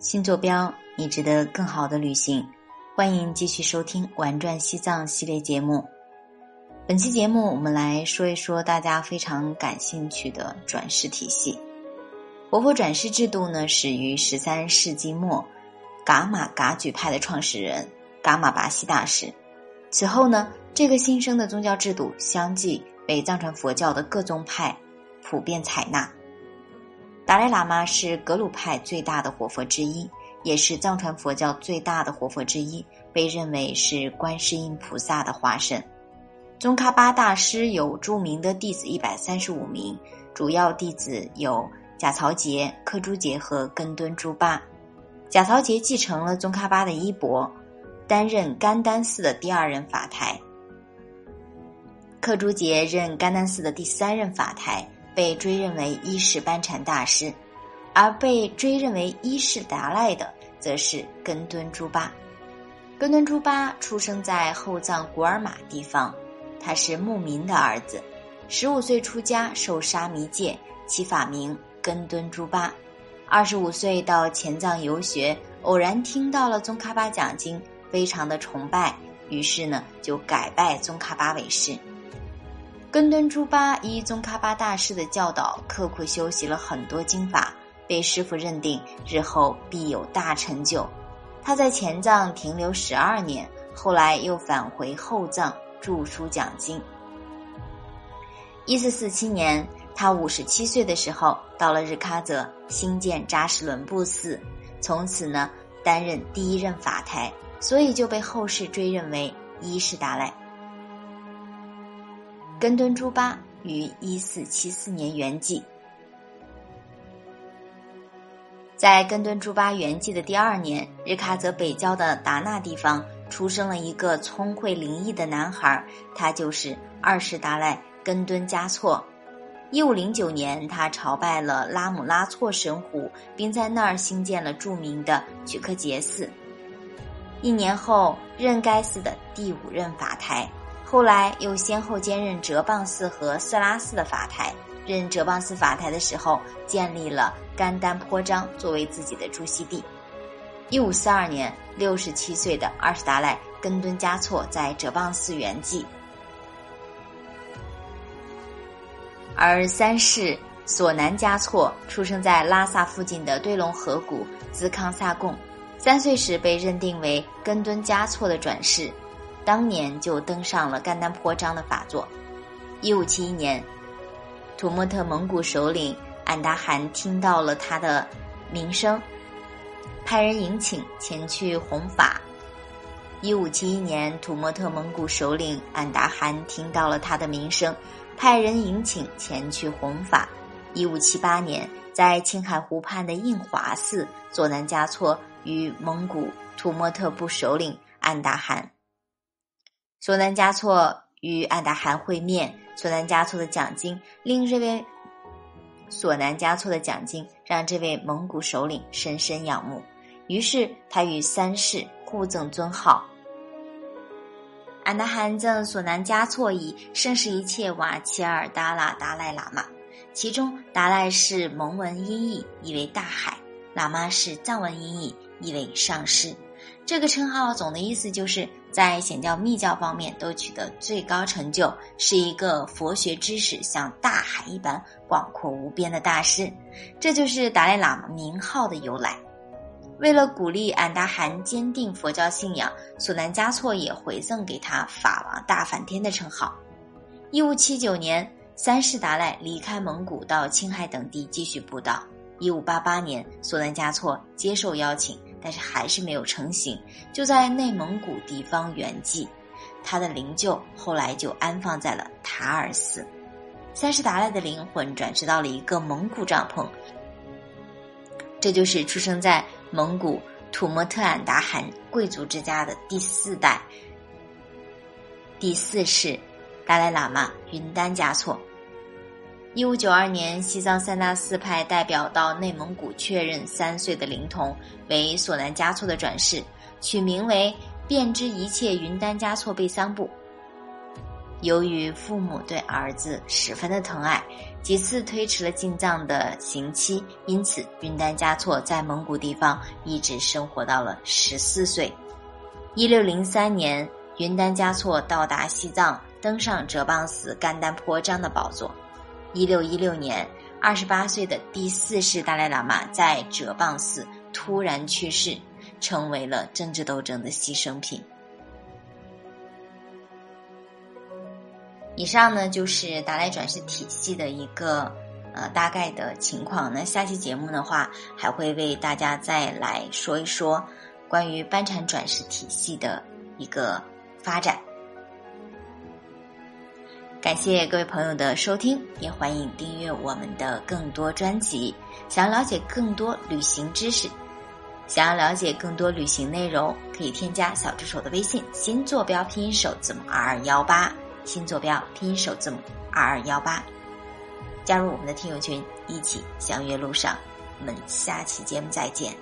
新坐标，你值得更好的旅行。欢迎继续收听《玩转西藏》系列节目。本期节目，我们来说一说大家非常感兴趣的转世体系。活佛转世制度呢，始于十三世纪末，噶玛噶举派的创始人噶玛巴西大师。此后呢，这个新生的宗教制度相继被藏传佛教的各宗派普遍采纳。达赖喇嘛是格鲁派最大的活佛之一，也是藏传佛教最大的活佛之一，被认为是观世音菩萨的化身。宗喀巴大师有著名的弟子一百三十五名，主要弟子有贾曹杰、克珠杰和根敦珠巴。贾曹杰继承了宗喀巴的衣钵，担任甘丹寺的第二任法台。克珠杰任甘丹寺的第三任法台。被追认为一世班禅大师，而被追认为一世达赖的，则是根敦珠巴。根敦珠巴出生在后藏古尔玛地方，他是牧民的儿子，十五岁出家受沙弥戒，其法名根敦珠巴。二十五岁到前藏游学，偶然听到了宗喀巴讲经，非常的崇拜，于是呢就改拜宗喀巴为师。根敦朱巴依宗喀巴大师的教导，刻苦修习了很多经法，被师傅认定日后必有大成就。他在前藏停留十二年，后来又返回后藏著书讲经。一四四七年，他五十七岁的时候，到了日喀则兴建扎什伦布寺，从此呢担任第一任法台，所以就被后世追认为一世达赖。根敦朱巴于一四七四年圆寂。在根敦朱巴圆寂的第二年，日喀则北郊的达纳地方出生了一个聪慧灵异的男孩，他就是二世达赖根敦嘉措。一五零九年，他朝拜了拉姆拉措神湖，并在那儿兴建了著名的曲克杰寺。一年后，任该寺的第五任法台。后来又先后兼任哲蚌寺和色拉寺的法台。任哲蚌寺法台的时候，建立了甘丹坡章作为自己的住锡地。一五四二年，六十七岁的二世达赖根敦嘉措在哲蚌寺圆寂。而三世索南嘉措出生在拉萨附近的堆龙河谷兹康萨贡，三岁时被认定为根敦嘉措的转世。当年就登上了甘丹坡章的法座。一五七一年，土默特蒙古首领安达汗听到了他的名声，派人迎请前去弘法。一五七一年，土默特蒙古首领安达汗听到了他的名声，派人迎请前去弘法。一五七八年，在青海湖畔的印华寺，佐南嘉措与蒙古土默特部首领安达汗。索南嘉措与安达汗会面，索南嘉措的奖金令这位索南嘉措的奖金让这位蒙古首领深深仰慕，于是他与三世互赠尊号。安达汗赠索南嘉措以“盛世一切瓦齐尔达拉达赖喇嘛”，其中达赖是蒙文音译，意为大海；喇嘛是藏文音译，意为上师。这个称号总的意思就是在显教密教方面都取得最高成就，是一个佛学知识像大海一般广阔无边的大师。这就是达赖喇嘛名号的由来。为了鼓励俺答汗坚定佛教信仰，索南嘉措也回赠给他法王大梵天的称号。一五七九年，三世达赖离开蒙古到青海等地继续布道。一五八八年，索南嘉措接受邀请。但是还是没有成型，就在内蒙古地方圆寂。他的灵柩后来就安放在了塔尔寺。三世达赖的灵魂转世到了一个蒙古帐篷，这就是出生在蒙古土默特俺答汗贵族之家的第四代、第四世达赖喇嘛云丹嘉措。一五九二年，西藏三大寺派代表到内蒙古确认三岁的灵童为索南嘉措的转世，取名为“遍知一切云丹嘉措贝桑布”。由于父母对儿子十分的疼爱，几次推迟了进藏的刑期，因此云丹嘉措在蒙古地方一直生活到了十四岁。一六零三年，云丹嘉措到达西藏，登上哲蚌寺甘丹颇章的宝座。一六一六年，二十八岁的第四世达赖喇嘛在哲蚌寺突然去世，成为了政治斗争的牺牲品。以上呢就是达赖转世体系的一个呃大概的情况。那下期节目的话，还会为大家再来说一说关于班禅转世体系的一个发展。感谢各位朋友的收听，也欢迎订阅我们的更多专辑。想要了解更多旅行知识，想要了解更多旅行内容，可以添加小助手的微信：新坐标拼音首字母二二幺八。新坐标拼音首字母二二幺八，加入我们的听友群，一起相约路上。我们下期节目再见。